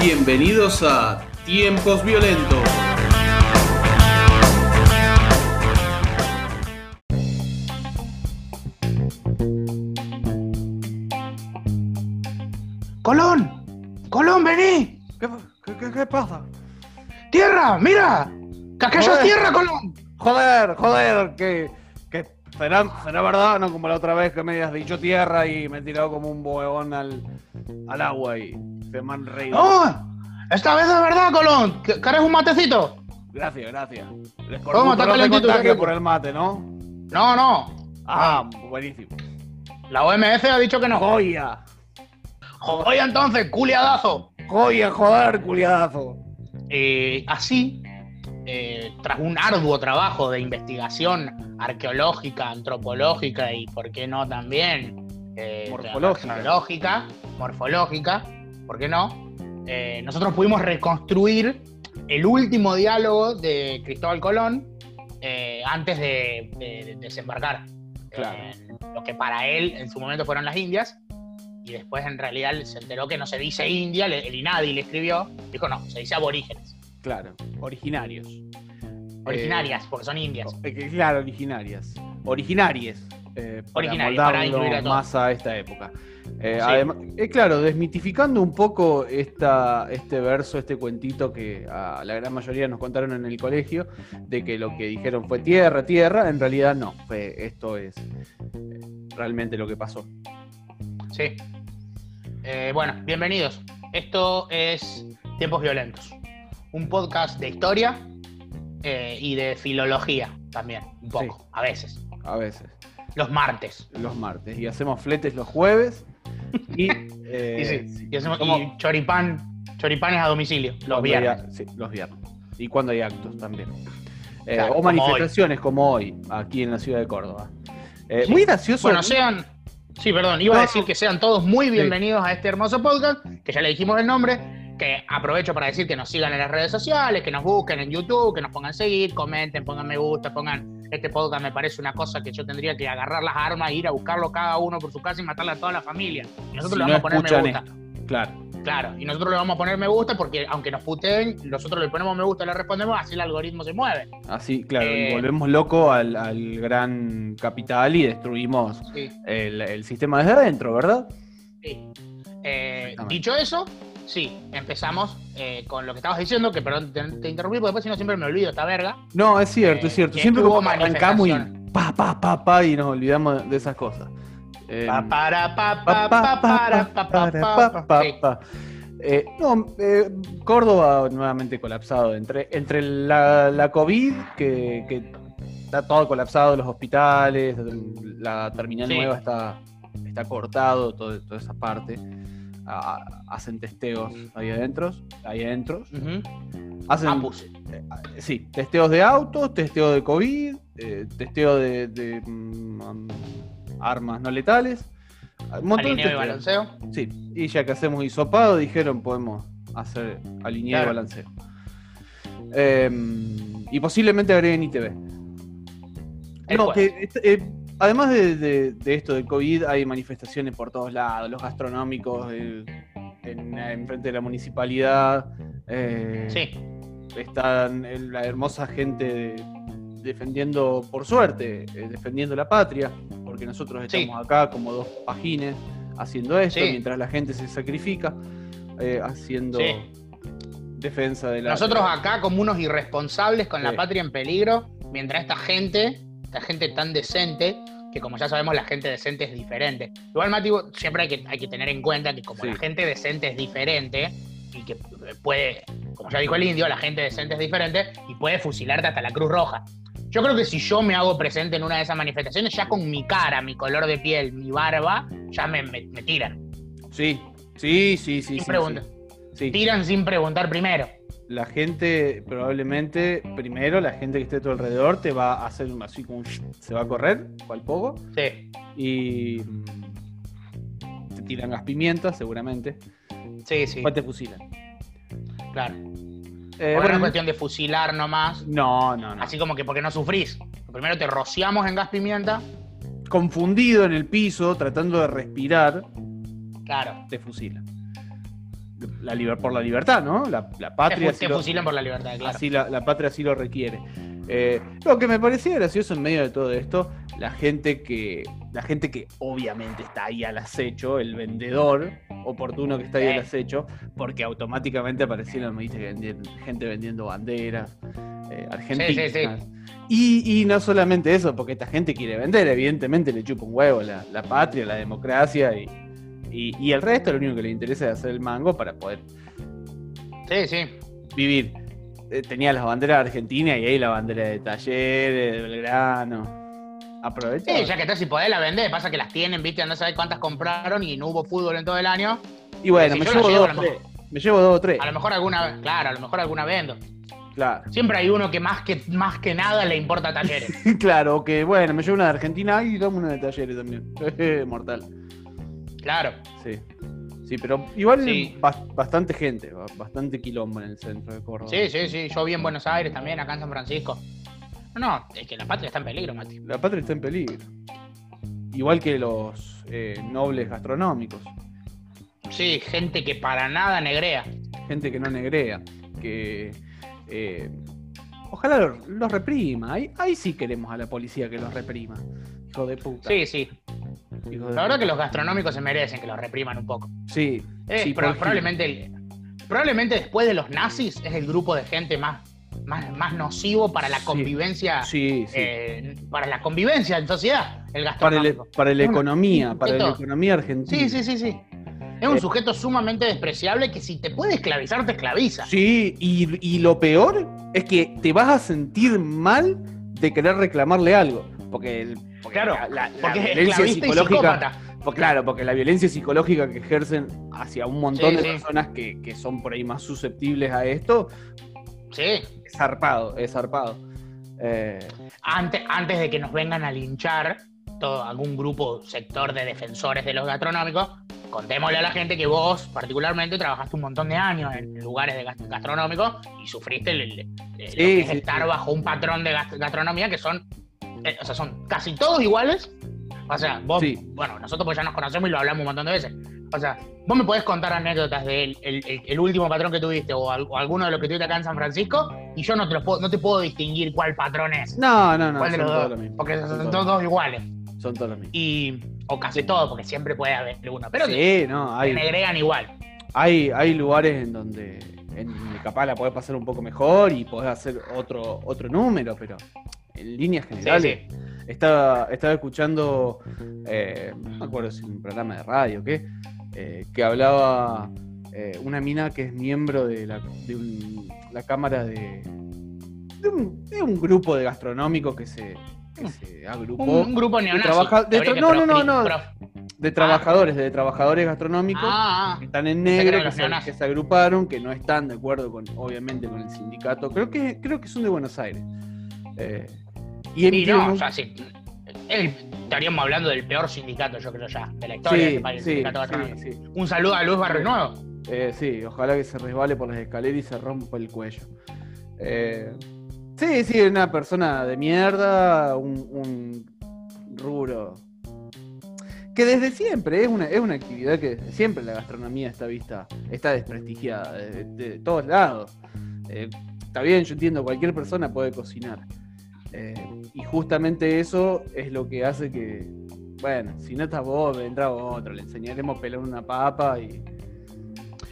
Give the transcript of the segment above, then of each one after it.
Bienvenidos a Tiempos Violentos. ¡Colón! ¡Colón, vení! ¿Qué, qué- qué- pasa? ¡Tierra! ¡Mira! ¡Que aquello es tierra, Colón! Joder, joder, que, que será, será verdad, no como la otra vez que me habías dicho tierra y me he tirado como un boegón al, al agua y se me han reído. ¡No! Esta vez es verdad, Colón. ¿Que- ¿Quieres un matecito? Gracias, gracias. Les Toma, está calentito, está por el mate, ¿no? No, no. Ah, buenísimo. La OMS ha dicho que no. Joya, Oye, entonces, culiadazo. joya, joder, culiadazo. Eh, así, eh, tras un arduo trabajo de investigación arqueológica, antropológica y, ¿por qué no también? eh, Morfológica. ¿por qué no? Eh, nosotros pudimos reconstruir el último diálogo de Cristóbal Colón eh, antes de, de- de desembarcar. Claro. Lo que para él en su momento fueron las Indias, y después en realidad se enteró que no se dice India, le- el INADI le escribió, dijo no, se dice aborígenes, Claro, originarios. originarias, porque son indias. Eh, claro, originarias. Originarias. eh, para Originarias, para moldarlo incluir a más a esta época. Eh, Sí. eh, claro, desmitificando un poco esta, este verso, este cuentito que a la gran mayoría nos contaron en el colegio, de que lo que dijeron fue tierra, tierra, en realidad no, fue, esto es eh, realmente lo que pasó. Sí. Eh, bueno, bienvenidos. Esto es Tiempos Violentos, un podcast de historia eh, y de filología también, un poco, Sí. a veces. A veces, Los martes. los martes. Y hacemos fletes los jueves. Y, eh, Y, sí, sí, y hacemos- y choripán, choripanes a domicilio, los viernes. hay- sí, los viernes. Y cuando hay actos también. Eh, Claro, o como manifestaciones como hoy, aquí en la ciudad de Córdoba. Eh, Sí. Muy gracioso. Bueno, sean. Sí, perdón, iba a decir que sean todos muy bienvenidos a este hermoso podcast, que ya le dijimos el nombre, que aprovecho para decir que nos sigan en las redes sociales, que nos busquen en YouTube, que nos pongan seguir, comenten, pongan me gusta, pongan este podcast me parece una cosa que yo tendría que agarrar las armas e ir a buscarlo cada uno por su casa y matarle a toda la familia. Y nosotros Si le no vamos a poner me gusta. esto. Claro. Claro, y nosotros le vamos a poner me gusta porque aunque nos puteen, nosotros le ponemos me gusta, le respondemos, así el algoritmo se mueve. Así, claro. Eh. Y volvemos loco al, al gran capital y destruimos Sí. el, el sistema desde adentro, ¿verdad? Sí. Eh, dicho eso, sí, empezamos eh, con lo que estabas diciendo, que perdón, te, te interrumpí, porque después si no siempre me olvido esta verga. No, es cierto, Eh, es cierto. Siempre como arrancamos y pa, pa, pa, pa, y nos olvidamos de esas cosas. Eh. Eh, no, eh, Córdoba nuevamente colapsado. Entre, entre la, la COVID, que, que está todo colapsado, los hospitales, la terminal Sí. nueva está, está cortado, todo- toda esa parte. Hacen testeos ahí adentro. Ahí adentro. Hacen, Apus. eh, sí, testeos de autos, testeo de COVID, eh, testeo de, de, mm, armas no letales. Un montón de balanceo. Sí, y ya que hacemos hisopado, dijeron podemos hacer alineado y Claro. balanceo. Eh, y posiblemente agreguen ITV. El No, que, eh, además de, de- de esto del COVID, hay manifestaciones por todos lados, los gastronómicos eh, en, en frente de la municipalidad. eh, Sí, Están el- la hermosa gente de- defendiendo, por suerte, eh, defendiendo la patria, porque nosotros Sí. estamos acá como dos pagines haciendo esto, Sí. mientras la gente se sacrifica, eh, haciendo Sí. defensa de la... nosotros acá como unos irresponsables con la patria en peligro, mientras esta gente, esta gente tan decente, que como ya sabemos la gente decente es diferente. Igual, Mati, siempre hay que, hay que tener en cuenta que como Sí. la gente decente es diferente y que puede, como ya dijo el indio, la gente decente es diferente y puede fusilarte hasta la Cruz Roja. Yo creo que si yo me hago presente en una de esas manifestaciones, ya con mi cara, mi color de piel, mi barba, ya me, me- me tiran. Sí, sí, sí, sí. Sin sí, pregunta. sí. Sí. Tiran sin preguntar primero. La gente, probablemente, primero, la gente que esté a tu alrededor te va a hacer un- así como un se va a correr, cual poco, Sí, y mm, te tiran gas pimientas, seguramente. sí, sí, Después te fusilan. claro. Eh, o no bueno, es cuestión de fusilar nomás. no, no, no. Así como que porque no sufrís. Primero te rociamos en gas pimienta. Confundido en el piso, tratando de respirar, Claro. te fusilan. La liber- por la libertad, ¿no? La, la patria. te lo- fusilan por la libertad, claro. Así la, la patria así lo requiere. Eh, lo que me parecía gracioso en medio de todo esto, la gente que, la gente que obviamente está ahí al acecho, el vendedor oportuno que está ahí al acecho, porque automáticamente aparecieron, gente vendiendo banderas eh, argentinas. sí, Y, y no solamente eso, porque esta gente quiere vender, evidentemente le chupa un huevo la, la patria, la democracia y, y, y el resto lo único que le interesa es hacer el mango para poder Sí, sí. vivir. Eh, tenía las banderas de Argentina y ahí la bandera de Talleres, de Belgrano. Aprovecha. Sí, ya que está, si podés la vender, pasa que las tienen, viste, no sabés cuántas compraron y no hubo fútbol en todo el año. y bueno, si me llevo, dos. Me llevo dos o tres. A lo mejor alguna, claro, a lo mejor alguna vendo. Claro. Siempre hay uno que más que más que nada le importa a talleres. claro, que bueno, me llevo una de Argentina y dame una de Talleres también. Mortal. Claro. Sí. Sí, pero igual Sí. bas- bastante gente, ba- bastante quilombo en el centro de Córdoba. Sí, sí, sí. Yo vi en Buenos Aires también, acá en San Francisco. No, no, es que la patria está en peligro, Mati. La patria está en peligro. Igual que los eh, nobles gastronómicos. Sí, gente que para nada negrea. gente que no negrea, que eh, ojalá los, los reprima. Ahí, ahí sí queremos a la policía que los reprima. Hijo de puta. Sí, sí. Hijo La verdad que los gastronómicos se merecen que los repriman un poco. Sí, Eh, sí, pero por probablemente, el- probablemente después de los nazis es el grupo de gente más, más, más nocivo para la convivencia. Sí, sí. eh, para la convivencia en sociedad, el para, el, gastronómico. para la economía, para la economía argentina. Sí, sí, sí, sí. Es un Eh. sujeto sumamente despreciable que si te puede esclavizar, te esclaviza. Sí, y, y lo peor es que te vas a sentir mal de querer reclamarle algo. Porque, el- porque Claro, la, la- la porque es violencia psicológica. Pues claro, porque la violencia psicológica que ejercen hacia un montón Sí, de sí. personas que, que son por ahí más susceptibles a esto, Sí. es zarpado, es zarpado. Eh, Antes, antes de que nos vengan a linchar todo algún grupo, sector de defensores de los gastronómicos, contémosle a la gente que vos, particularmente, trabajaste un montón de años en lugares de gas- gastronómicos y sufriste el, el- el- lo que Sí, es sí, estar bajo un patrón de gas- gastronomía que son, eh, o sea, son casi todos iguales. O sea, vos, Sí. bueno, nosotros pues ya nos conocemos y lo hablamos un montón de veces. O sea, vos me podés contar anécdotas del el, el- el último patrón que tuviste o, al- o alguno de los que tuviste acá en San Francisco y yo no te, los puedo, no te puedo distinguir cuál patrón es. no, no, no, ¿Cuál de son los dos? Porque son, todos iguales. Son todos los mismos. Y, o casi todos, porque siempre puede haber uno. Pero te, Sí, no, te hay, negregan igual. hay, hay lugares en donde en capaz la podés pasar un poco mejor y podés hacer otro, otro número, pero en líneas generales. sí. Estaba, estaba escuchando, eh, no me acuerdo si un programa de radio o qué, eh, que hablaba eh, una mina que es miembro de la, de un- la cámara de, de, un, de un grupo de gastronómicos que se, que se agrupó. Un, un grupo neonazi. trabaja- de tra- no, no, no, no. de trabajadores, de trabajadores gastronómicos Ah, que están en que negro, se, que se agruparon, que no están de acuerdo con, obviamente, con el sindicato. Creo que, creo que son de Buenos Aires. Eh, y no, o sea, sí. Estaríamos hablando del peor sindicato, yo creo ya, de la historia sí, este país, el sí, sindicato sí. Un saludo a Luis Barrio Nuevo. Eh, sí, ojalá que se resbale por las escaleras y se rompa el cuello. Eh, sí, sí, una persona de mierda, un, un rubro. Que desde siempre es una, es una actividad que desde siempre la gastronomía está vista, está desprestigiada de, de todos lados. Eh, está bien, yo entiendo, cualquier persona puede cocinar. Eh, y justamente eso es lo que hace que, bueno, si no estás vos, vendrá otro, le enseñaremos a pelar una papa y,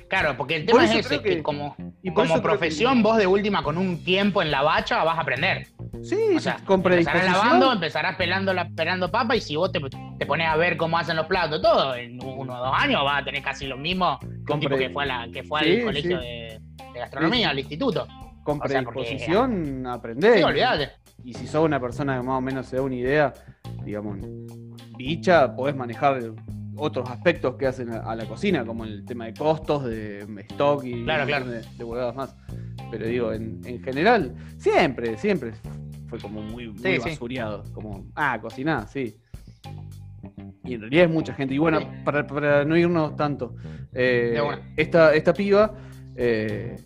Claro, porque el tema es ese, que, que- como, y como que- profesión, vos de última con un tiempo en la bacha vas a aprender. Sí, O sea, con empezarás predisposición. lavando, empezarás pelando, la, pelando papa y si vos te, te pones a ver cómo hacen los platos, todo, en uno o dos años vas a tener casi lo mismo que un tipo que fue, a la, que fue Sí, al colegio sí. de, de gastronomía, Sí, al instituto. con o sea, predisposición aprendés. Sí, olvídate. Y si sos una persona que más o menos se da una idea, digamos, bicha, podés manejar otros aspectos que hacen a, la cocina, como el tema de costos, de stock y Claro, claro. de, de huevadas más. Pero digo, en, en general, siempre, siempre fue como muy, muy Sí, sí. basureado. Como, ah, cocinar, sí. Y en realidad es mucha gente. Y bueno, Sí. para, para no irnos tanto, eh, esta, esta piba eh,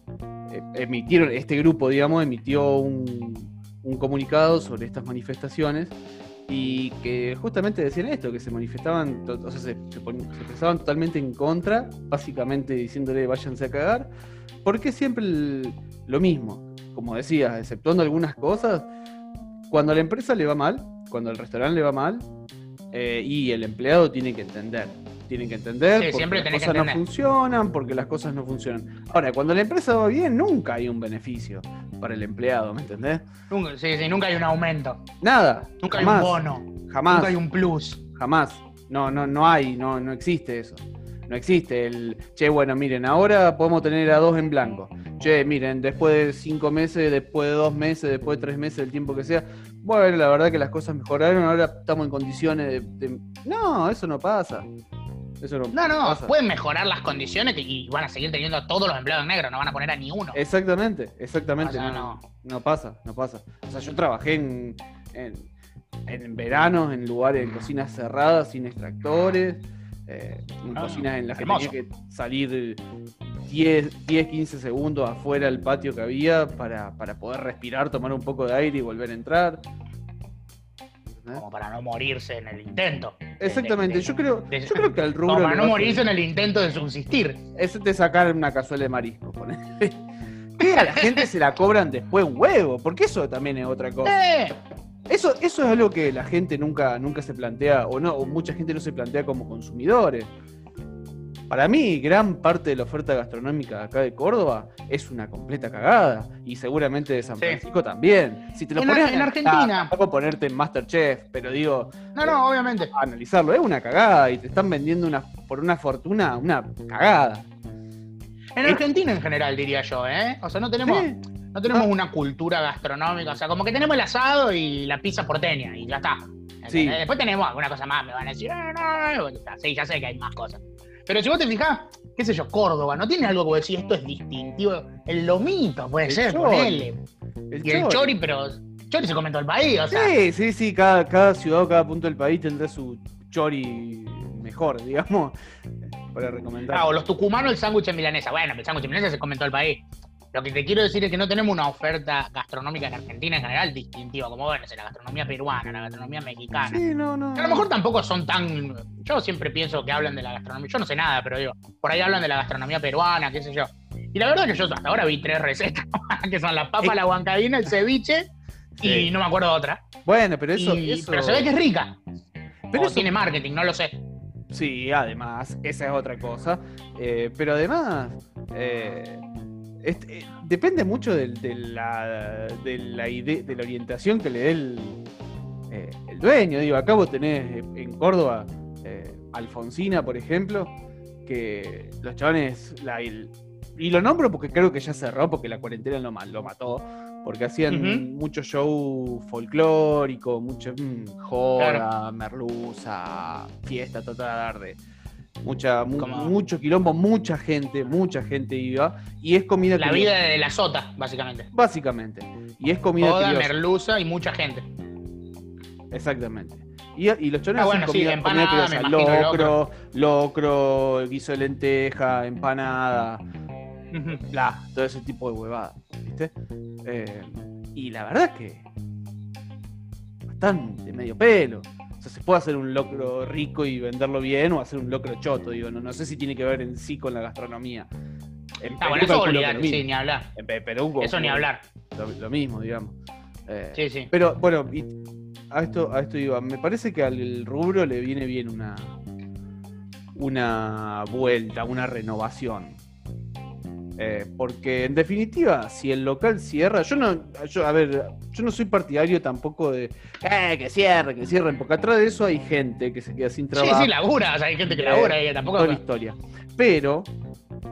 eh, emitieron, este grupo, digamos, emitió un, un comunicado sobre estas manifestaciones y que justamente decían esto, que se manifestaban, se, se pon- se expresaban totalmente en contra, básicamente diciéndole váyanse a cagar, porque siempre lo mismo, como decías, exceptuando algunas cosas, cuando a la empresa le va mal, cuando al restaurante le va mal, eh, y el empleado tiene que entender. Tienen que entender Sí, porque las cosas no funcionan, porque las cosas no funcionan. Ahora, cuando la empresa va bien, nunca hay un beneficio para el empleado, ¿me entendés? Nunca, sí, sí, nunca hay un aumento. Nada. Nunca jamás, hay un bono. Jamás. Nunca hay un plus. Jamás. No, no, no hay, no, no existe eso. No existe el, che, bueno, miren, ahora podemos tener a dos en blanco. Che, miren, después de cinco meses, después de dos meses, después de tres meses, el tiempo que sea, bueno, la verdad que las cosas mejoraron, ahora estamos en condiciones de... de- No, eso no pasa. Eso no, No, no, pasa. pueden mejorar las condiciones y van a seguir teniendo a todos los empleados negros, no van a poner a ni uno. Exactamente, exactamente. O sea, no, no pasa, no pasa. O sea, yo trabajé en, en, en veranos, en lugares, en cocinas cerradas, sin extractores, eh, en Ah, cocinas en las que tenía que salir 10, 10, 15 segundos afuera del patio que había para, para poder respirar, tomar un poco de aire y volver a entrar. ¿Entendés? Como para no morirse en el intento. Exactamente, de- de- yo creo, de- yo creo que al rubro. Como para no morirse en el intento de subsistir. Es de sacar una cazuela de marisco, ponele. Que a la gente se la cobran después un huevo, porque eso también es otra cosa. ¡Eh! Eso, eso es algo que la gente nunca, nunca se plantea, o no, o mucha gente no se plantea como consumidores. Para mí, gran parte de la oferta gastronómica acá de Córdoba es una completa cagada. Y seguramente de San Sí. Francisco también. Si te lo En pones en a- Argentina. ah, tampoco ponerte en Masterchef, pero digo, No, no, obviamente. a analizarlo, es una cagada y te están vendiendo una, por una fortuna una cagada. En Argentina en general, diría yo, ¿eh? O sea, no tenemos, Sí. no tenemos Ah. una cultura gastronómica. O sea, como que tenemos el asado y la pizza porteña y ya está. Sí. Después tenemos alguna cosa más, me van a decir, "Eh, no, bueno, está, sí, ya sé que hay más cosas. Pero si vos te fijás, qué sé yo, Córdoba, ¿no tiene algo que vos decís, esto es distintivo? El lomito puede El ser, chori. ponele. El Y el chori. chori, pero chori se come en todo el país, o sea. Sí, sí, sí, cada, cada ciudad o cada punto del país tendrá su chori mejor, digamos, para recomendar. Ah, o los tucumanos el sándwich en milanesa. Bueno, el sándwich en milanesa se come en todo el país. Lo que te quiero decir es que no tenemos una oferta gastronómica en Argentina en general distintiva, como bueno, es la gastronomía peruana, la gastronomía mexicana. Sí, no, no. Que a lo mejor tampoco son tan. Yo siempre pienso que hablan de la gastronomía. Yo no sé nada, pero digo, por ahí hablan de la gastronomía peruana, qué sé yo. Y la verdad que yo hasta ahora vi tres recetas, que son la papa, la huancadina, el ceviche y no me acuerdo otra. Bueno, pero eso, Y- eso- Pero se ve que es rica. pero o eso- tiene marketing, no lo sé. Sí, además, esa es otra cosa. Eh, pero además, eh, este, eh, depende mucho del- de, la, de, la ide- de la orientación que le dé el, eh, el dueño. Digo, acá vos tenés eh, en Córdoba eh, Alfonsina, por ejemplo, que los chavales, la- el- y lo nombro porque creo que ya cerró, porque la cuarentena lo, ma- lo mató, porque hacían Ujú. mucho show folclórico, mucho mm, joda, merluza, fiesta toda la tarde. Mucha, mu- Como- mucho quilombo, mucha gente, mucha gente iba. Y es comida La vida de la sota, básicamente. Básicamente. Y es comida Toda merluza y mucha gente. Exactamente. Y, y los chones Ah, bueno, sí, comida, empanada, comida imagino, locro, locro, guiso de lenteja, empanada, bla, todo ese tipo de huevada, ¿viste? Eh, y la verdad que bastante medio pelo. Sea, se puede hacer un locro rico y venderlo bien o hacer un locro choto, digo, no, no sé si tiene que ver en sí con la gastronomía. En Ah, bueno, Perú eso calculo que olvidar, sí, ni hablar. En Pe- Perú Eso ni hablar. Lo, lo mismo, digamos. Eh, Sí, sí. pero bueno, y a esto, a esto iba. Me parece que al rubro le viene bien una, una vuelta, una renovación. Eh, porque en definitiva, si el local cierra, yo no, yo, a ver, yo no soy partidario tampoco de eh, que cierren, que cierren, porque atrás de eso hay gente que se queda sin Sí, trabajo. sí, labura. O sea, hay gente que Eh, labura y que tampoco. toda la historia. Pero,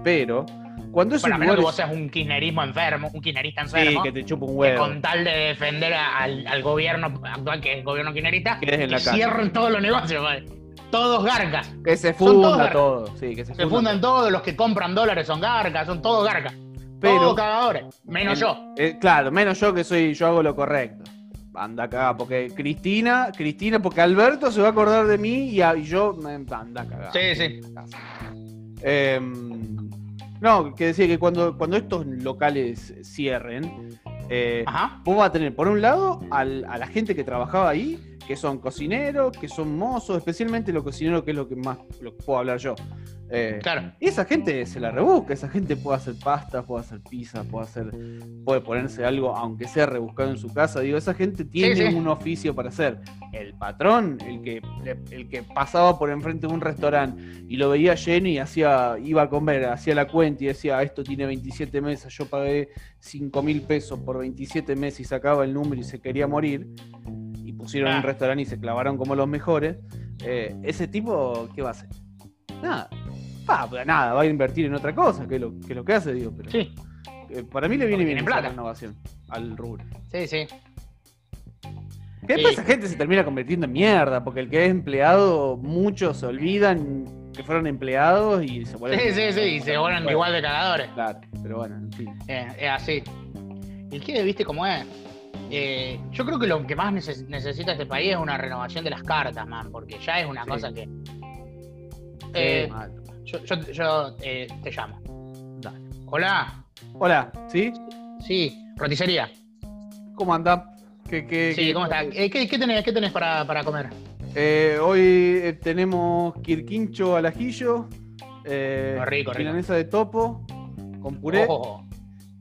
pero, cuando esos Bueno, a menos que vos seas un kirchnerismo enfermo, un kirchnerista sí, enfermo. que te chupa un que huevo. con tal de defender al, al gobierno actual, que es el gobierno kirchnerista, en que la cierren todos los negocios, vale. Todos garcas. Que se funda todo. Sí, que se, Se funda fundan todos, los que compran dólares son garcas, son todos garcas. Pero- todos cagadores. Menos yo. eh, claro, menos yo que soy, yo hago lo correcto. Anda acá, porque Cristina, Cristina, porque Alberto se va a acordar de mí y, a- y yo me anda acá. Sí, sí. Em, No, que decía que cuando, cuando estos locales cierren, eh, Ajá. vos vas a tener, por un lado, al- a la gente que trabajaba ahí, que son cocineros, que son mozos, especialmente los cocineros, que es lo que más lo que puedo hablar yo. Eh, Claro. y esa gente se la rebusca, esa gente puede hacer pasta, puede hacer pizza, puede hacer, puede ponerse algo, aunque sea rebuscado en su casa. Digo, esa gente tiene sí. un oficio para hacer. El patrón, el que, el que pasaba por enfrente de un restaurante y lo veía lleno y hacía, iba a comer, hacía la cuenta y decía, "Ah, esto tiene 27 mesas, yo pagué 5 mil pesos por 27 meses y sacaba el número y se quería morir. Pusieron Ah. un restaurante y se clavaron como los mejores. eh, ese tipo, ¿qué va a hacer? Nada. Pa, nada, va a invertir en otra cosa, que es lo que, es lo que hace, digo. Pero, Sí, eh, para mí le viene bien plata. renovación al rubro. sí, sí. Que después Sí. esa gente se termina convirtiendo en mierda, porque el que es empleado, muchos se olvidan que fueron empleados y se vuelven. Sí, sí, sí, y se vuelven igual de cagadores. Claro, pero bueno, en fin. Eh, es así. ¿Y qué? ¿Viste cómo es? Eh, yo creo que lo que más neces- necesita este país es una renovación de las cartas, man, porque ya es una Sí. cosa que... Eh, Sí, yo yo- yo, eh, te llamo. Dale. Hola, Hola, ¿sí? sí, roticería. ¿Cómo anda? ¿Qué, qué- Sí, qué- ¿cómo estás? Eh, ¿qué, qué tenés, qué tenés para, para comer? Hoy tenemos quirquincho al ajillo, Oh, rico, rico. milanesa de topo con puré Ojo,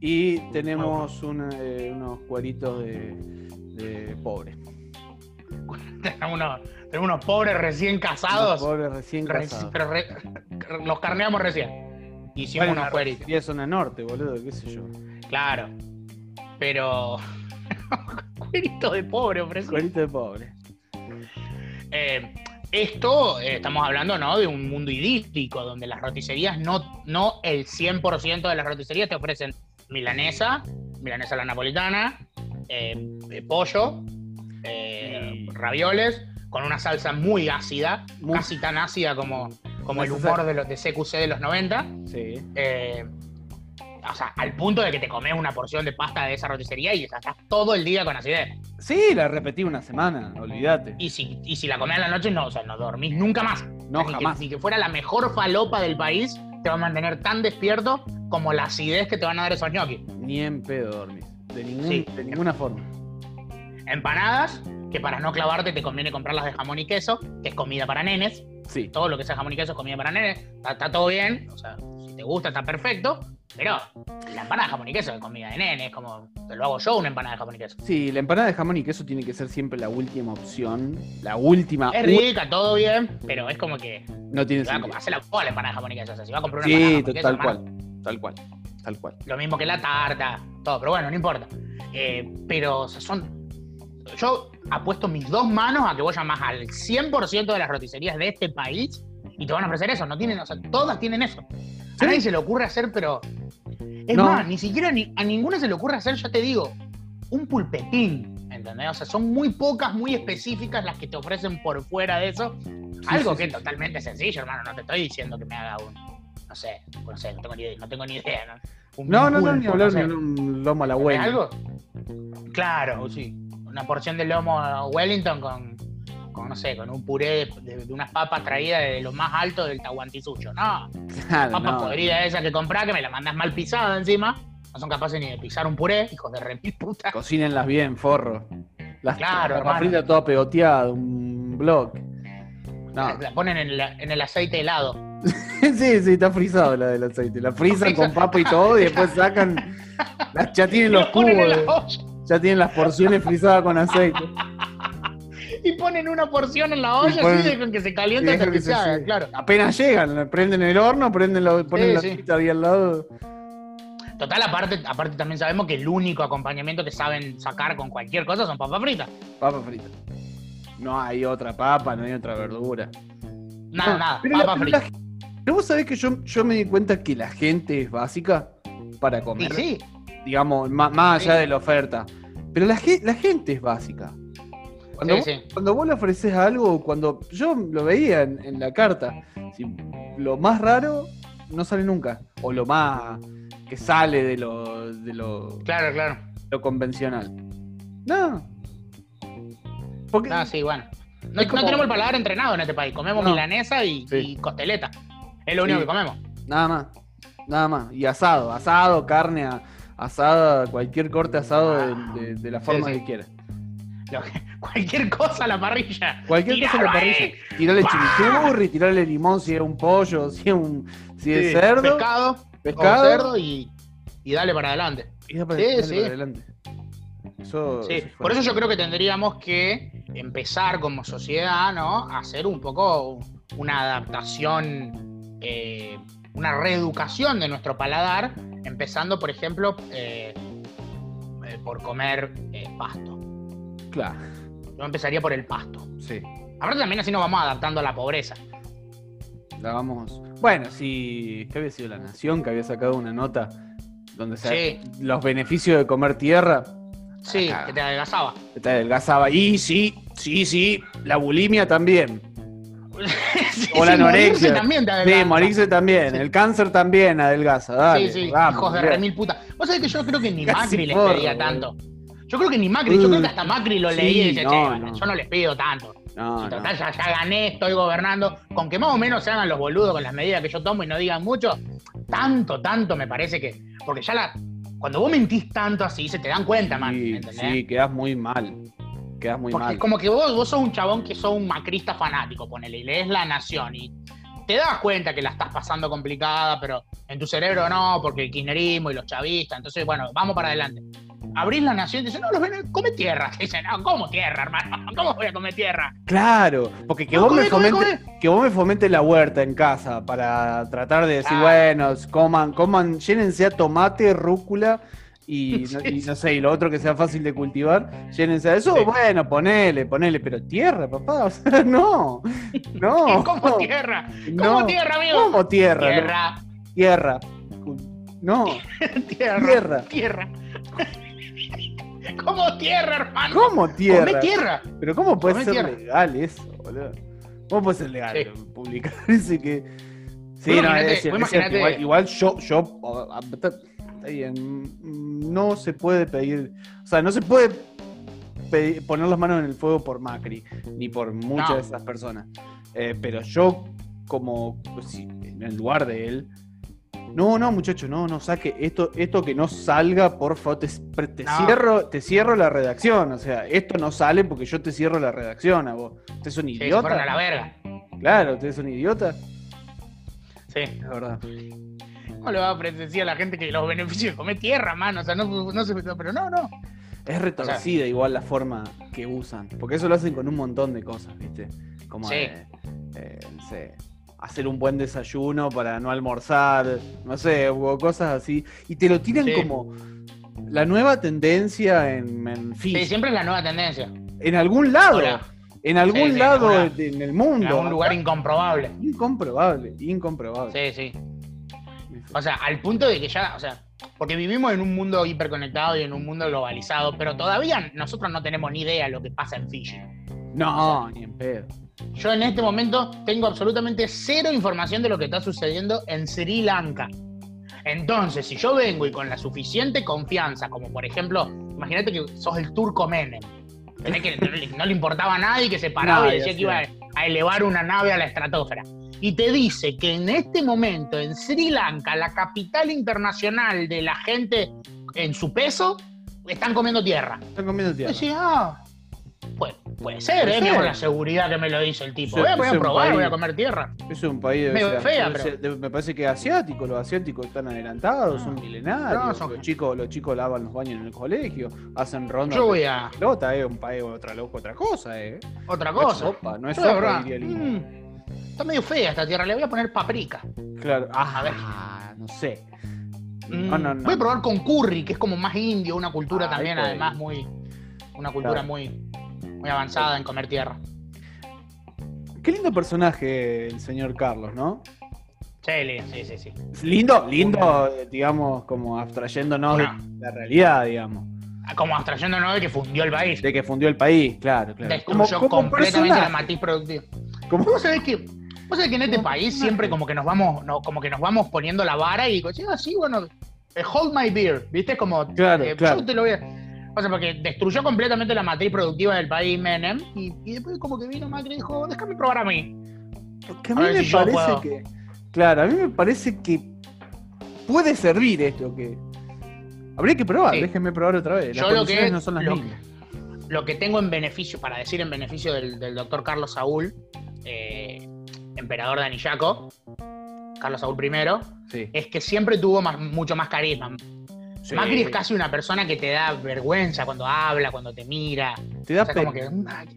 y tenemos eh, unos cueritos de, de pobre. tenemos unos, tenemos unos pobres recién casados, pobres recién reci- casados. pero re- los carneamos recién. Hicimos Bueno, unos cueritos. sería zona norte, boludo, qué sé yo. Claro. Pero. Cuerito de pobre, ofrecí. Cuerito de pobre. Eh, esto, eh, estamos hablando, ¿no? De un mundo idílico, donde las roticerías, no, no el 100% de las roticerías te ofrecen milanesa, milanesa a la napolitana, eh, eh, pollo, eh, ravioles, con una salsa muy ácida, Muy- casi tan ácida como, como el humor de los de CQC de los 90. Sí. Eh, o sea, al punto de que te comes una porción de pasta de esa roticería y estás todo el día con acidez. Sí, la repetí una semana, olvídate. Y si, y si la comés a la noche, no, o sea, no dormís nunca más. No, ni jamás. Que, ni que fuera la mejor falopa del país, te va a mantener tan despierto como la acidez que te van a dar esos ñoquis. Ni en pedo dormís. De, ningún- Sí. de ninguna forma. Empanadas, que para no clavarte te conviene comprarlas de jamón y queso, que es comida para nenes. Sí. Todo lo que sea jamón y queso es comida para nenes. Está, está todo bien, o sea, si te gusta está perfecto. Pero la empanada de jamón y queso es comida de nenes, como te lo hago yo una empanada de jamón y queso. Sí, la empanada de jamón y queso tiene que ser siempre la última opción. La última. Es rica, todo bien, pero es como que No tiene sentido. hacer la la empanada de jamón y queso. O sea, si va a comprar una empanada de Sí, jamón y queso, tal cual. Tal cual. Tal cual. Lo mismo que la tarta, todo, pero bueno, no importa. Eh, pero o sea, son. Yo apuesto mis dos manos a que vos llamás al 100% de las roticerías de este país y te van a ofrecer eso. No tienen, o sea, todas tienen eso. A nadie se le ocurre hacer, pero. Es No. más, ni siquiera ni- a ninguna se le ocurre hacer, ya te digo, un pulpetín. ¿Entendés? O sea, son muy pocas, muy específicas las que te ofrecen por fuera de eso. Algo sí, que sí, es totalmente sencillo, hermano. No te estoy diciendo que me haga un. No sé, no sé, no tengo ni, no tengo ni idea, ¿no? Un No, no, no, pulpo, ni hablar sé. ni un lomo a la ¿Tenés buena. algo? Claro, sí. Una porción de lomo Wellington con, con no sé, con un puré de, de- de unas papas traídas de lo más alto del Tahuantinsuyo. No, Claro, papas no. podridas esas que comprás que me la mandas mal pisada encima. No son capaces ni de pisar un puré, hijos de remil puta. Cocínenlas bien, forro. Las Claro, la papa hermano. frita toda pegoteada, un blog. No. La ponen en, la- en el aceite helado. sí, sí, está frisado la del aceite. La frisan con papa y todo y después sacan. las- ya tienen los cubos. Ya tienen las porciones frisadas con aceite. y ponen una porción en la olla ponen- así de con que se Y calienta hasta dejan que que se haga, claro. Apenas llegan, prenden el horno, prenden la, ponen Sí, la sí. pita ahí al lado. Total, aparte, aparte también sabemos que el único acompañamiento que saben sacar con cualquier cosa son papas fritas. Papa frita. No hay otra papa, no hay otra verdura. Nada, No, nada, papas la Pero vos sabés que yo, yo me di cuenta que la gente es básica para comer. sí, Digamos, má- más, allá Sí. de la oferta. Pero la, la gente es básica. Cuando, Sí, vos, sí. cuando vos le ofreces algo, cuando yo lo veía en, en la carta, si lo más raro no sale nunca. O lo más que sale de lo, de lo, claro, claro. lo convencional. No. Porque, Ah, sí, bueno. No, no tenemos el paladar entrenado en este país. Comemos No. milanesa y, Sí. y costeleta. Es lo único Sí. que comemos. Nada más. Nada más. Y asado, asado, carne a- asada, cualquier corte asado de, de- de la forma sí. que quieras. Cualquier cosa a la parrilla. Cualquier cosa en la parrilla. Tirarle chimichurri, tirarle limón si es un pollo, si es un si es Sí, cerdo. Pescado, pescado, cerdo y, y dale para adelante. y dale sí. para adelante. Eso, Sí, eso por eso yo creo que tendríamos que empezar como sociedad, ¿no? A hacer un poco una adaptación, eh, una reeducación de nuestro paladar, empezando, por ejemplo, eh, eh, por comer pasto. Claro, Yo empezaría por el pasto. sí. Aparte también así nos vamos adaptando a la pobreza. La vamos. Bueno, si. ¿Qué había sido la Nación que había sacado una nota donde se Sí. los beneficios de comer tierra? Sí, Acá. que te adelgazaba. Te adelgazaba. Y sí, sí, sí. La bulimia también. Sí, O la sí, anorexia. también te Sí, morirse también. Sí. El cáncer también adelgaza. Dale, sí, sí, vamos, hijos de remil puta. Vos sabés que yo creo que ni Casi Macri les pedía tanto. Yo creo que ni Macri, yo creo que hasta Macri lo Sí, leía y decía, no, che, no. yo no les pido tanto. No, Si total, ya, ya gané, estoy gobernando. Con que más o menos se hagan los boludos con las medidas que yo tomo y no digan mucho, tanto, tanto me parece que. Porque ya la. Cuando vos mentís tanto así, se te dan cuenta, man. Sí, ¿entendés? sí, quedas muy mal. Quedas muy Porque mal. es como que vos, vos sos un chabón que sos un macrista fanático, ponele, y lees La Nación y te das cuenta que la estás pasando complicada, pero en tu cerebro no, porque el kirchnerismo y los chavistas, entonces, bueno, vamos para adelante. Abrís La Nación y dices, no, los ven, come tierra. Te dicen, no, ¿cómo tierra, hermano? ¿Cómo voy a comer tierra? Claro, porque que No, vos come, me come, fomentes, que vos me fomentes la huerta en casa para tratar de decir, Ah. bueno, coman, coman, llénense a tomate, rúcula y, no- y no sé, y lo otro que sea fácil de cultivar, llénense a eso, Sí. bueno, ponele, ponele, pero tierra, papá, o sea, no, no, ¿Cómo tierra? no, ¿Cómo tierra, amigo? ¿Cómo tierra? Tierra, Tierra. No, tierra, Tierra. tierra. ¿Cómo tierra, hermano? ¿cómo tierra? Come tierra. Pero ¿cómo puede ser tierra. legal eso, boludo? ¿Cómo puede ser legal Sí. publicar ese que... Sí, no, es es Igual, igual yo, yo, está- está bien, no se puede pedir, o sea, no se puede pedir- poner las manos en el fuego por Macri, ni por muchas No. de esas personas. Eh, pero yo, como, si, en el lugar de él, no, no, muchacho, no, no saque esto, esto que no salga, por favor, te, te No. cierro, te cierro la redacción. O sea, esto no sale porque yo te cierro la redacción a vos. ¿Usted es un Sí, se fueron a la idiota? verga. Claro, usted es un idiota. Sí. La verdad. ¿Cómo le va a decir a la gente que los beneficios de comer tierra, mano? O sea, no, no se. Pero no, no. Es retorcida igual la forma que usan. Porque eso lo hacen con un montón de cosas, ¿viste? Como Sí. eh, no sé, hacer un buen desayuno para no almorzar, no sé, o cosas así. Y te lo tiran Sí. como la nueva tendencia en, en Sí, siempre es la nueva tendencia. En algún lado. En algún Sí, lado de- en el en mundo. algún lugar incomprobable. Incomprobable, incomprobable. Sí, sí. O sea, al punto de que ya, o sea, porque vivimos en un mundo hiperconectado y en un mundo globalizado, pero todavía nosotros no tenemos ni idea de lo que pasa en Fiji. No, ni en pedo. Yo en este momento tengo absolutamente cero información de lo que está sucediendo en Sri Lanka. Entonces, si yo vengo y con la suficiente confianza, como por ejemplo, imagínate que sos el turco Menem, tenés que no le, no le importaba a nadie que se paraba Nadie, y decía que iba a, a elevar una nave a la estratosfera. Y te dice que en este momento en Sri Lanka, la capital internacional de la gente en su peso, están comiendo tierra. Están comiendo tierra. decía, ah, puede, puede ser, ¿eh? Con la seguridad que me lo dice el tipo. Sí, voy a, voy a es un probar, país- voy a comer tierra. Es un país Medio ser- fea, pero- me parece que es asiático, los asiáticos están adelantados, son No, milenarios, no, son- los chicos, los chicos lavan los baños en el colegio, hacen rondas Yo de voy a. pelota, es un país otra otra cosa, eh. Otra No es cosa. sopa, no es Yo, la sopa, diría el mm, está medio fea esta tierra, le voy a poner paprika. Claro, ah, A ver. no sé. Mm, No, no, no. Voy a probar con curry, que es como más indio, una cultura Ah, también, además, muy. Una cultura Claro. muy, muy avanzada en comer tierra. Qué lindo personaje el señor Carlos, ¿no? Sí, sí, sí, sí. Lindo, lindo, eh, digamos, como abstrayéndonos Una- de la realidad, digamos. Como abstrayéndonos de que fundió el país. De que fundió el país, claro, claro. Destruyó completamente la matriz productiva. como- Vos sabés que, vos sabés que en este país siempre como que nos vamos, no, como que nos vamos poniendo la vara y digo, sí, ah, sí, bueno, eh, hold my beer, ¿viste? Como Claro, eh, claro. yo te lo voy a. O sea, porque destruyó completamente la matriz productiva del país Menem y, y después como que vino Macri y dijo, déjame probar a mí. Que a A mí me si parece que. Claro, a mí me parece que puede servir esto que. Habría que probar, Sí. déjenme probar otra vez. Las Yo lo que- no son las lo- mismas. Lo que tengo en beneficio, para decir en beneficio del, del doctor Carlos Saúl, eh, emperador de Anillaco, Carlos Saúl I, Sí. es que siempre tuvo más- mucho más carisma. Sí. Macri es casi una persona que te da vergüenza cuando habla, cuando te mira. Te da O sea, como que, ay,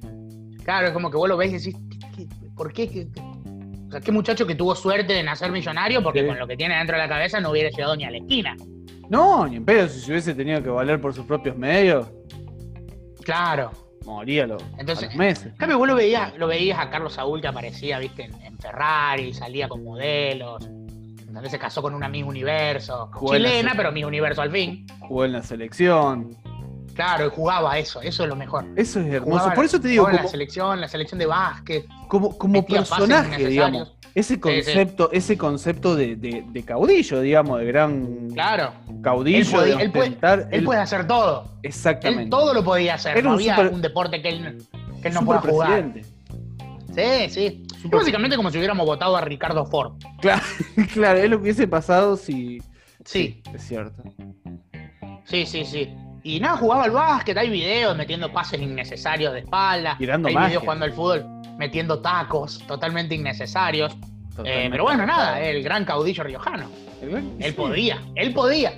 claro, es como que vos lo ves y decís, ¿qué- qué- ¿por qué? ¿Qué- qué? O sea, qué muchacho que tuvo suerte de nacer millonario porque Sí. con lo que tiene dentro de la cabeza no hubiera llegado ni a la esquina. No, ni en pedo, si se hubiese tenido que valer por sus propios medios, Claro. Moría los, Entonces, a los meses. En cambio, vos lo veías, lo veías a Carlos Saúl que aparecía, viste, en, en Ferrari, salía con modelos, donde se casó con una Miss Universo, Jugó chilena, pero Miss Universo al fin. Jugó en la selección. Claro, y jugaba eso, eso es lo mejor. Eso es hermoso. Jugaba- Por eso te digo, como, la selección, la selección de básquet, como, como personaje, digamos. Ese concepto, ese concepto de, de- de caudillo, digamos, de gran Claro, caudillo, Él puede- de él puede- él él- puede hacer todo. Exactamente. Él todo lo podía hacer. Era no un había super- un deporte que él, que él no pueda jugar. Sí, sí. Es básicamente como si hubiéramos votado a Ricardo Ford. Claro, claro, es lo que hubiese pasado si. Sí, es cierto. sí, sí, sí. Y nada, jugaba al básquet, hay videos metiendo pases innecesarios de espalda. Tirando hay magia. videos jugando al fútbol metiendo tacos totalmente innecesarios. Eh, pero bueno, nada, el gran caudillo riojano. Él Sí. podía, él podía.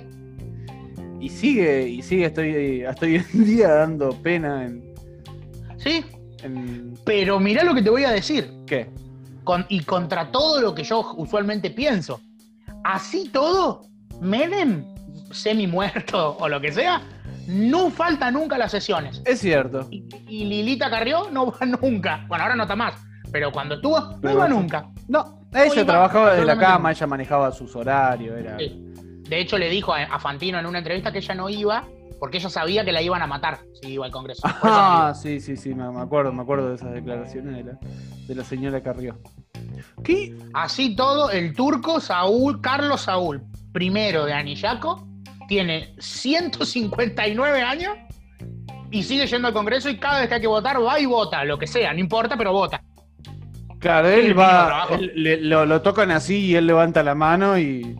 Y sigue, y sigue, estoy hasta hoy en día dando pena en. Sí, en- pero mirá lo que te voy a decir. ¿Qué? con- y contra todo lo que yo usualmente pienso. Así todo, Menem, semi muerto o lo que sea, no falta nunca a las sesiones. Es cierto. Y, y Lilita Carrió no va nunca. Bueno, ahora no está más, pero cuando estuvo, no Pero iba bueno. nunca. No, ella iba trabajaba desde la cama, ella manejaba sus horarios, era. Sí. De hecho, le dijo a, a Fantino en una entrevista que ella no iba porque ella sabía que la iban a matar si iba al Congreso. Ah, sí, sí, sí, me me acuerdo, me acuerdo de esas declaraciones de la, de la señora Carrió. ¿Qué? Así todo, el turco Saúl, Carlos Saúl, primero de Anillaco, tiene 159 años y sigue yendo al Congreso y cada vez que hay que votar va y vota, lo que sea, no importa, pero vota. Claro, él va, trabajo. él- le- lo, lo tocan así y él levanta la mano y.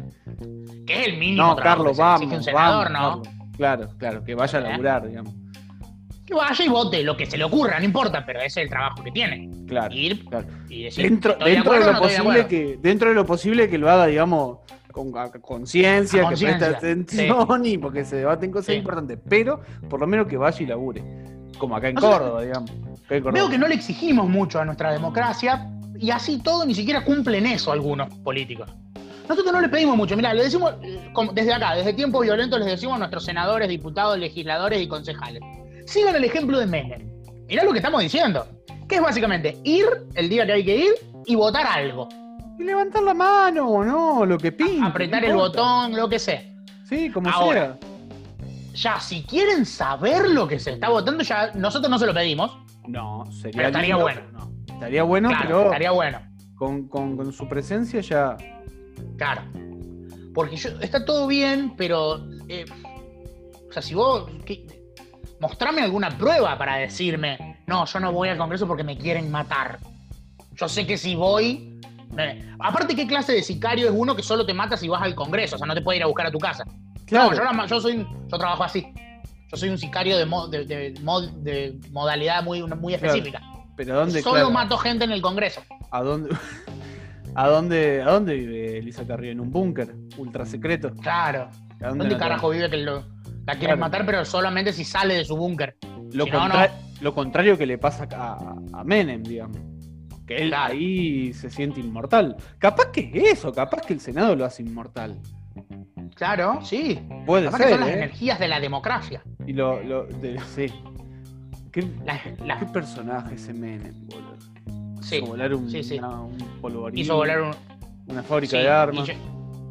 Que es el mínimo No, trabajo Carlos, que vamos, un senador, vamos. Claro, claro, que vaya a ¿Eh? laburar, digamos. Que vaya y vote, lo que se le ocurra, no importa, pero ese es el trabajo que tiene. Claro. Ir claro. y decir, Dentro, ¿estoy de dentro de, lo no de posible que, dentro de lo posible que lo haga, digamos, con conciencia, que preste atención y porque se debaten cosas Sí. importantes, pero por lo menos que vaya y labure. Como acá en Córdoba, digamos. Acá en Córdoba. Veo que no le exigimos mucho a nuestra democracia y así todo ni siquiera cumplen eso algunos políticos. Nosotros no le pedimos mucho. Mira, le decimos eh, como desde acá, desde tiempo violento, les decimos a nuestros senadores, diputados, legisladores y concejales. Sigan el ejemplo de Menem. Mirá lo que estamos diciendo. Que es básicamente ir el día que hay que ir y votar algo. Y levantar la mano o no, lo que pinte. apretar el botón, lo que sea. Sí, como Ahora. sea. Ya, si quieren saber lo que se está votando, ya nosotros no se lo pedimos. No, sería Pero estaría lindo, bueno. no. Estaría bueno, claro, pero estaría bueno. con, con- con su presencia ya. Claro. Porque yo, está todo bien, pero. eh, o sea, si vos. ¿qué? mostrame alguna prueba para decirme, no, yo no voy al Congreso porque me quieren matar. Yo sé que si voy. Me- Aparte, ¿qué clase de sicario es uno que solo te mata si vas al Congreso? O sea, no te puede ir a buscar a tu casa. Claro. No, yo, soy, un- yo trabajo así. Yo soy un sicario de, mo- de, de mod- de modalidad muy, muy específica. Pero ¿a dónde, Solo claro, mato gente en el Congreso. ¿a dónde, a dónde, a dónde vive Elisa Carrillo? ¿En un búnker ultra secreto? Claro. ¿A ¿Dónde la carajo vive que lo, la quieren Claro. matar, pero solamente si sale de su búnker? Lo, Si no, contra- lo contrario que le pasa a, a Menem, digamos. Que él ahí se siente inmortal. Capaz que es eso, capaz que el Senado lo hace inmortal. Claro, sí. Puede Capaz que ser, son las ¿eh? energías de la democracia. Y lo, lo de- sí. ¿Qué, las- qué personaje ese Menem, boludo? sí. Hizo volar un, sí, sí. una- un polvorín, Hizo volar un. una fábrica de armas. Yo,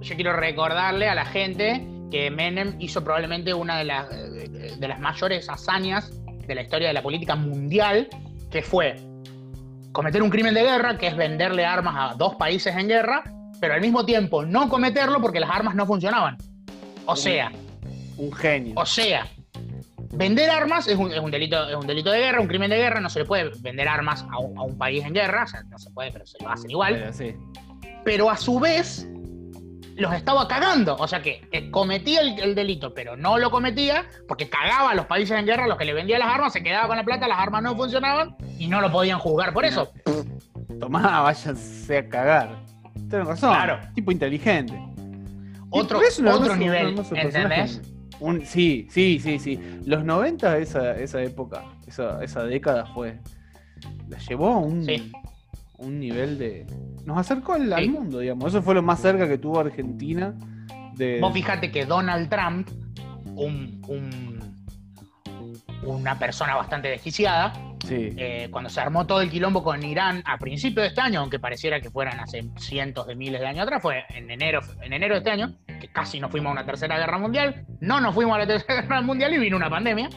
yo quiero recordarle a la gente que Menem hizo probablemente una de las, de las mayores hazañas de la historia de la política mundial, que fue cometer un crimen de guerra, que es venderle armas a dos países en guerra, pero al mismo tiempo no cometerlo porque las armas no funcionaban. O sea, Un genio. O sea, vender armas es un, es un delito, es un delito de guerra, un crimen de guerra, no se le puede vender armas a un, a un país en guerra, o sea, no se puede, pero se lo hacen igual. Eh, sí. Pero a su vez, los estaba cagando. O sea que eh, cometía el, el delito, pero no lo cometía porque cagaba a los países en guerra, los que le vendía las armas, se quedaba con la plata, las armas no funcionaban y no lo podían juzgar por eso. Tomá, váyanse a cagar. Tienes razón. Claro. Tipo inteligente. Otro, es otro nivel, sí, sí, sí, sí. Los 90, esa, esa época, esa, esa década fue. La llevó a un, Sí. Un nivel de. Nos acercó al, mundo, digamos. Eso fue lo más cerca que tuvo Argentina de. Vos fíjate que Donald Trump, un, un- una persona bastante desquiciada, Sí. eh, cuando se armó todo el quilombo con Irán a principios de este año, aunque pareciera que fueran hace cientos de miles de años atrás, fue en enero, en enero de este año, que casi nos fuimos a una tercera guerra mundial, no nos fuimos a la tercera guerra mundial y vino una pandemia,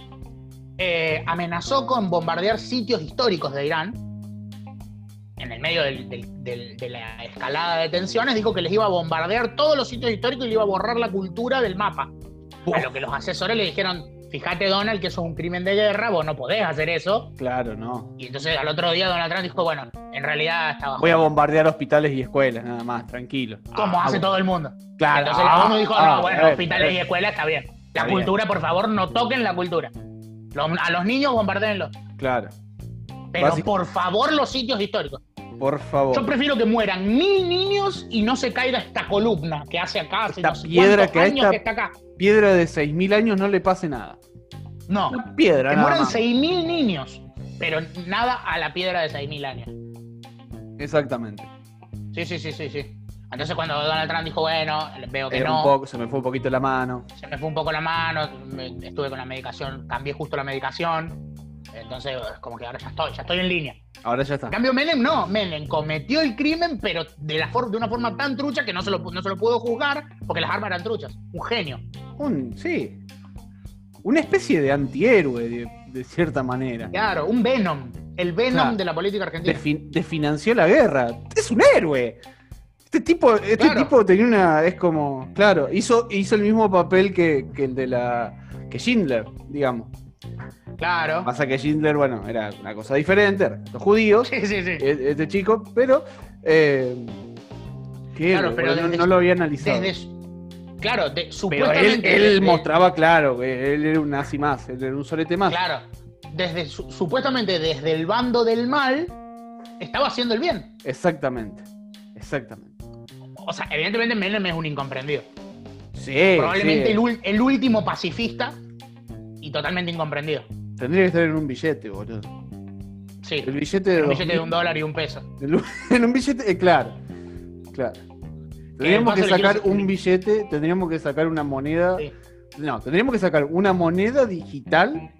eh, amenazó con bombardear sitios históricos de Irán. En el medio del- del- del- de la escalada de tensiones, dijo que les iba a bombardear todos los sitios históricos y le iba a borrar la cultura del mapa. A lo que los asesores le dijeron, fíjate Donald, que eso es un crimen de guerra, vos no podés hacer eso. Claro, no. Y entonces al otro día Donald Trump dijo, bueno, en realidad estaba Voy a bombardear hospitales y escuelas, nada más, tranquilo. como Ah, hace todo el mundo. Claro. Entonces la ONU dijo, Ah, no, bueno, ver, hospitales y escuelas está bien. La Está bien. cultura, por favor, no toquen la cultura. Los- a los niños bombardeenlos. Claro, Pero por favor, los sitios históricos. Por favor. Yo prefiero que mueran mil niños y no se caiga esta columna que hace acá hace Esta no sé piedra que años esta- que está acá. Piedra de 6.000 años no le pase nada. No, Una piedra, que nada mueran más. 6.000 niños, pero nada a la piedra de 6.000 años. Exactamente. Sí, sí, sí, sí, sí. Entonces cuando Donald Trump dijo, bueno, veo que Era no, un poco, se me fue un poquito la mano. se me fue un poco la mano, estuve con la medicación, cambié justo la medicación, entonces como que ahora ya estoy, ya estoy en línea. Ahora ya está. En cambio Menem no, Menem cometió el crimen, pero de, la for- de una forma tan trucha que no se, lo, no se lo pudo juzgar porque las armas eran truchas. Un genio. Un, sí. Una especie de antihéroe, de, de cierta manera. Claro, un Venom. El Venom Claro. de la política argentina. Defin- desfinanció la guerra. Es un héroe. Este tipo, este Claro. tipo tenía una. Es como. Claro, hizo, hizo el mismo papel que, que el de la. que Schindler, digamos. Claro. Pasa que Schindler, bueno, era una cosa diferente, los judíos, Sí, sí, sí. e- este chico, pero. Eh, que Claro, pero no, desde- no lo había analizado. Desde claro, de, pero él, supuestamente. él desde- mostraba claro que él era un nazi más, él era un solete más. Claro. Desde su- supuestamente desde el bando del mal estaba haciendo el bien. Exactamente. Exactamente. O sea, evidentemente Menem es un incomprendido. Sí. Probablemente sí. el, el último pacifista y totalmente incomprendido. Tendría que estar en un billete, boludo. Sí. El billete de Un billete de un dólar y un peso. En un- en un billete, eh, claro. Claro. Tendríamos que sacar quiero- un billete, tendríamos que sacar una moneda. Sí. No, tendríamos que sacar una moneda digital,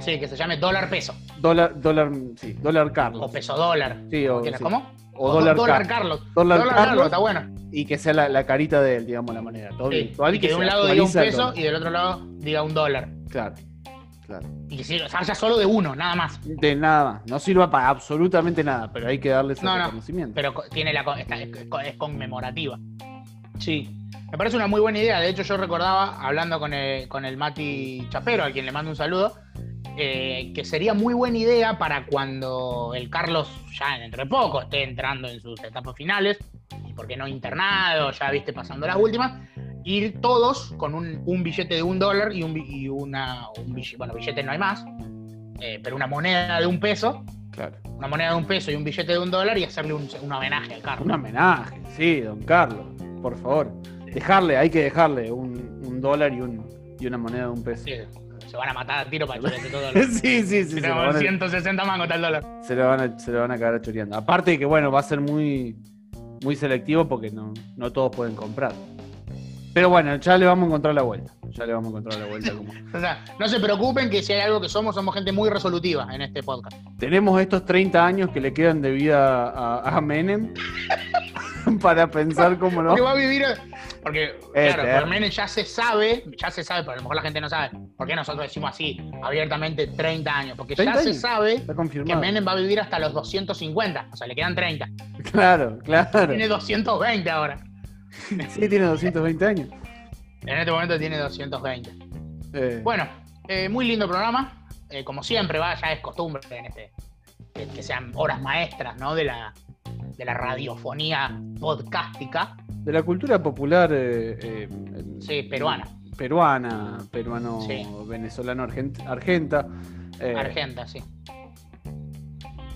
Sí, que se llame dólar peso. dólar, dólar, sí, dólar O Carlos. peso dólar. Sí, o, ¿Tienes sí. ¿Cómo? O dólar, Carlos. Carlos. Dólar Dólar Carlos. Carlos, está bueno. Y que sea la, la carita de él, digamos, la moneda. Todo Sí. virtual Y que de un lado diga un peso dólar. y del otro lado diga un dólar. Claro, claro. Y que o haya solo de uno, nada más. De nada más. No sirva para absolutamente nada, pero hay que darle ese No, no. reconocimiento. Pero tiene la, está- es, es conmemorativa. Sí. Me parece una muy buena idea. De hecho, yo recordaba, hablando con el, con el Mati Chapero, a quien le mando un saludo, eh, que sería muy buena idea para cuando el Carlos, ya dentro de poco, esté entrando en sus etapas finales, y por qué no internado, ya viste, pasando las últimas, ir todos con un, un billete de un dólar y un, y una, un billete, bueno, billete no hay más, eh, pero una moneda de un peso, Claro. una moneda de un peso y un billete de un dólar y hacerle un, un homenaje al Carlos. Un homenaje, sí, don Carlos, por favor. Dejarle, hay que dejarle un, un dólar y, un, y una moneda de un peso. Sí, se van a matar a tiro para echarle todo Sí, dólar. sí, sí. se, lo Tenemos van a, 160 mangos tal dólar. se lo van a- se lo van a cagar choreando. Aparte de que, bueno, va a ser muy, muy selectivo porque no, no todos pueden comprar. Pero bueno, ya le vamos a encontrar la vuelta. Ya le vamos a encontrar la vuelta. como- O sea, no se preocupen que si hay algo que somos, somos gente muy resolutiva en este podcast. Tenemos estos 30 años que le quedan de vida a, a Menem para pensar cómo lo Porque va a vivir. Porque, claro, por Menem ya se sabe, ya se sabe, pero a lo mejor la gente no sabe. ¿Por qué nosotros decimos así, abiertamente 30 años? Porque ya 30 se sabe que. Menem va a vivir hasta los 250. O sea, le quedan 30. Claro, claro. Tiene 220 ahora. Sí, tiene 220 años. En este momento tiene 220. Eh, Bueno, eh, muy lindo programa. Eh, como siempre, va, ya es costumbre en este, que sean horas maestras, ¿no? De la, de la radiofonía podcástica. De la cultura popular eh, eh, Sí, peruana. peruana, peruano, Sí. venezolano, argent- argenta. eh, Argenta, sí.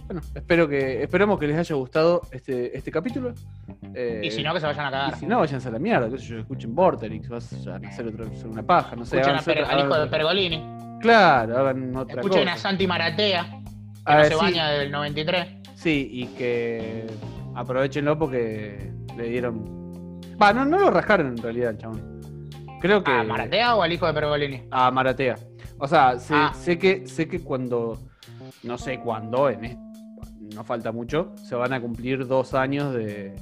Bueno, espero que, esperemos que les haya gustado este, este capítulo. Y si no, que se vayan a y cagar. si no, váyanse a la mierda, sé yo, escuchen Vorterix, vayan a hacer otra, una paja, no sé. Escuchen a Per- al hijo de Pergolini. Claro, hagan otra Escuchen a cosa. Santi Maratea, que A no ver, se sí. baña desde el 93. Sí, y que aprovechenlo porque le dieron. Va, no, no lo rajaron en realidad, el chabón. Creo que. ¿A Maratea o al hijo de Pergolini? A Maratea. O sea, sé, Ah. sé que sé que cuando. No sé cuándo, en no falta mucho, se van a cumplir dos años de,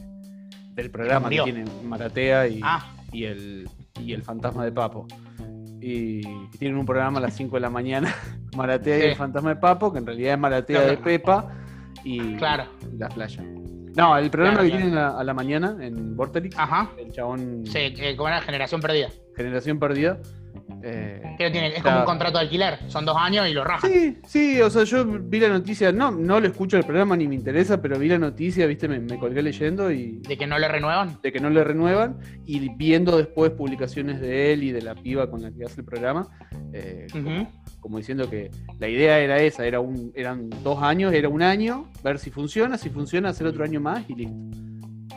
del programa que tienen Maratea y, Ah, y el, y el fantasma de Papo. Y tienen un programa a las 5 de la mañana, Maratea y el fantasma de Papo, que en realidad es Maratea de Pepa y, Claro. y la playa. No, el programa Claro, que claro. tienen a, a la mañana en Vorterix, ajá. el chabón Sí, eh, como era generación perdida. Generación Perdida. Eh, tiene, es Está- como un contrato de alquiler. Son dos años y lo rajan. Sí, sí, o sea, yo vi la noticia, no, no lo escucho el programa ni me interesa, pero vi la noticia, viste, me, me colgué leyendo y De que no le renuevan. de que no le renuevan y viendo después publicaciones de él y de la piba con la que hace el programa, eh, como diciendo que la idea era esa, era un, eran dos años, era un año, ver si funciona, si funciona, hacer otro año más y listo.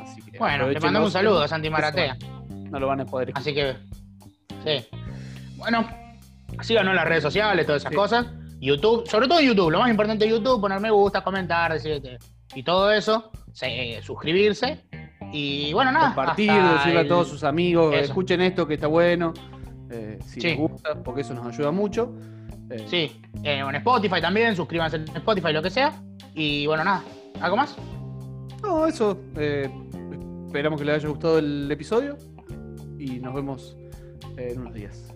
Así que Bueno, te aprovechenlo, mandamos un saludo a Santi Maratea. No lo van a poder escuchar. Así que, sí. Bueno, síganos en las redes sociales, todas esas Sí. cosas. YouTube, sobre todo YouTube, lo más importante de YouTube, poner me gusta, comentar, decir que- y todo eso, se- eh, suscribirse. Y bueno, nada. Compartir, decirle a todos sus amigos, eso. escuchen esto que está bueno, eh, si Sí. les gusta, porque eso nos ayuda mucho. Eh, Sí, eh, en Spotify también, suscríbanse en Spotify, lo que sea. Y bueno, nada. ¿Algo más? No, eso. eh, esperamos que les haya gustado el episodio y nos vemos en unos días.